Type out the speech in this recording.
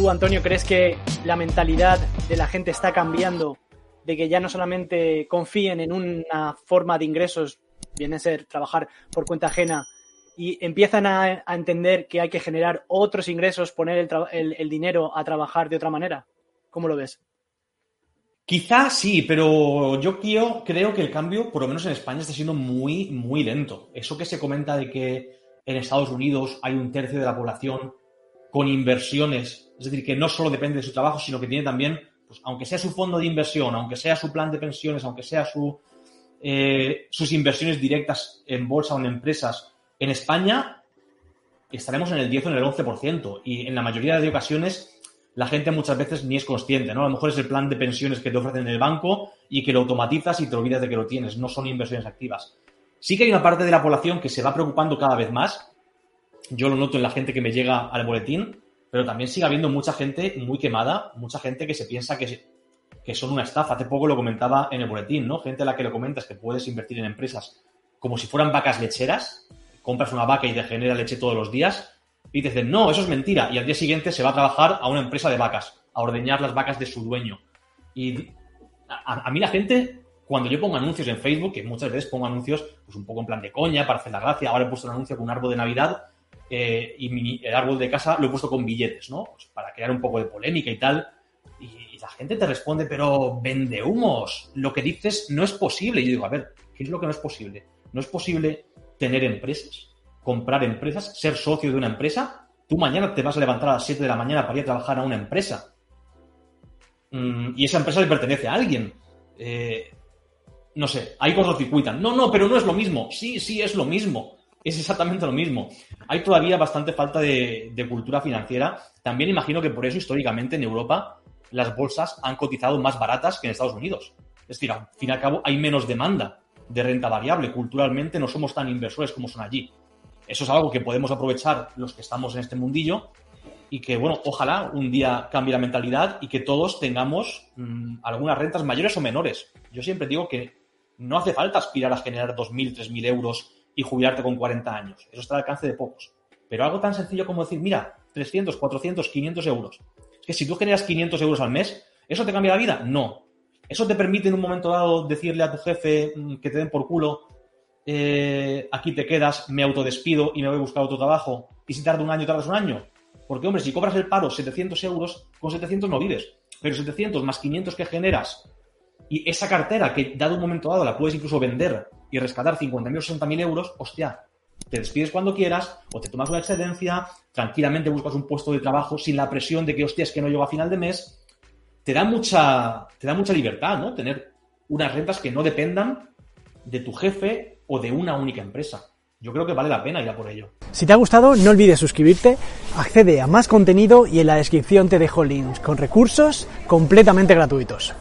¿Tú, Antonio, crees que la mentalidad de la gente está cambiando? De que ya no solamente confíen en una forma de ingresos, viene a ser trabajar por cuenta ajena, y empiezan a, entender que hay que generar otros ingresos, poner el, dinero a trabajar de otra manera. ¿Cómo lo ves? Quizás sí, pero yo creo, creo que el cambio, por lo menos en España, está siendo muy, muy lento. Eso que se comenta de que en Estados Unidos hay un tercio de la población con inversiones, es decir, que no solo depende de su trabajo, sino que tiene también, pues, aunque sea su fondo de inversión, aunque sea su plan de pensiones, aunque sea su, eh, sus inversiones directas en bolsa o en empresas, en España estaremos en el 10 o en el 11% y en la mayoría de ocasiones la gente muchas veces ni es consciente, ¿no? A lo mejor es el plan de pensiones que te ofrecen en el banco y que lo automatizas y te olvidas de que lo tienes, no son inversiones activas. Sí que hay una parte de la población que se va preocupando cada vez más. Yo lo noto en la gente que me llega al boletín, pero también sigue habiendo mucha gente muy quemada, mucha gente que se piensa que, que son una estafa. Hace poco lo comentaba en el boletín, ¿no? Gente a la que lo comentas que puedes invertir en empresas como si fueran vacas lecheras compras una vaca y te genera leche todos los días, y te dicen, no, eso es mentira. Y al día siguiente se va a trabajar a una empresa de vacas, a ordeñar las vacas de su dueño. Y a, mí la gente, cuando yo pongo anuncios en Facebook, que muchas veces pongo anuncios pues un poco en plan de coña, para hacer la gracia, ahora he puesto un anuncio con un árbol de Navidad eh, y el árbol de casa lo he puesto con billetes, ¿no? Pues para crear un poco de polémica y tal. Y, la gente te responde, pero vende humos, lo que dices no es posible. Y yo digo, a ver, ¿qué es lo que no es posible? No es posible tener empresas, comprar empresas, ser socio de una empresa. Tú mañana te vas a levantar a las 7 de la mañana para ir a trabajar a una empresa. Mm, y esa empresa le pertenece a alguien. Eh, no sé, hay cosas que circuitan. No, no, pero no es lo mismo. Sí, sí, es lo mismo. Es exactamente lo mismo. Hay todavía bastante falta de, cultura financiera. También imagino que por eso históricamente en Europa las bolsas han cotizado más baratas que en Estados Unidos. Es decir, al fin y al cabo hay menos demanda de renta variable. Culturalmente no somos tan inversores como son allí. Eso es algo que podemos aprovechar los que estamos en este mundillo y que, bueno, ojalá un día cambie la mentalidad y que todos tengamos mm, algunas rentas mayores o menores. Yo siempre digo que no hace falta aspirar a generar 2.000, 3.000 euros y jubilarte con 40 años. Eso está al alcance de pocos. Pero algo tan sencillo como decir, mira, 300, 400, 500 euros. Es que si tú generas 500 euros al mes, ¿eso te cambia la vida? No. ¿Eso te permite en un momento dado decirle a tu jefe mm, que te den por culo, eh, aquí te quedas, me autodespido y me voy a buscar otro trabajo? Y si tarda un año, tardas un año. Porque, hombre, si cobras el paro 700 euros, con 700 no vives. Pero 700 más 500 que generas y esa cartera que, dado un momento dado, la puedes incluso vender y rescatar 50.000 o 60.000 euros, hostia, te despides cuando quieras o te tomas una excedencia, tranquilamente buscas un puesto de trabajo sin la presión de que, hostia, es que no llego a final de mes te da mucha, te da mucha libertad, ¿no? Tener unas rentas que no dependan de tu jefe o de una única empresa. Yo creo que vale la pena ir a por ello. Si te ha gustado, no olvides suscribirte, accede a más contenido y en la descripción te dejo links con recursos completamente gratuitos.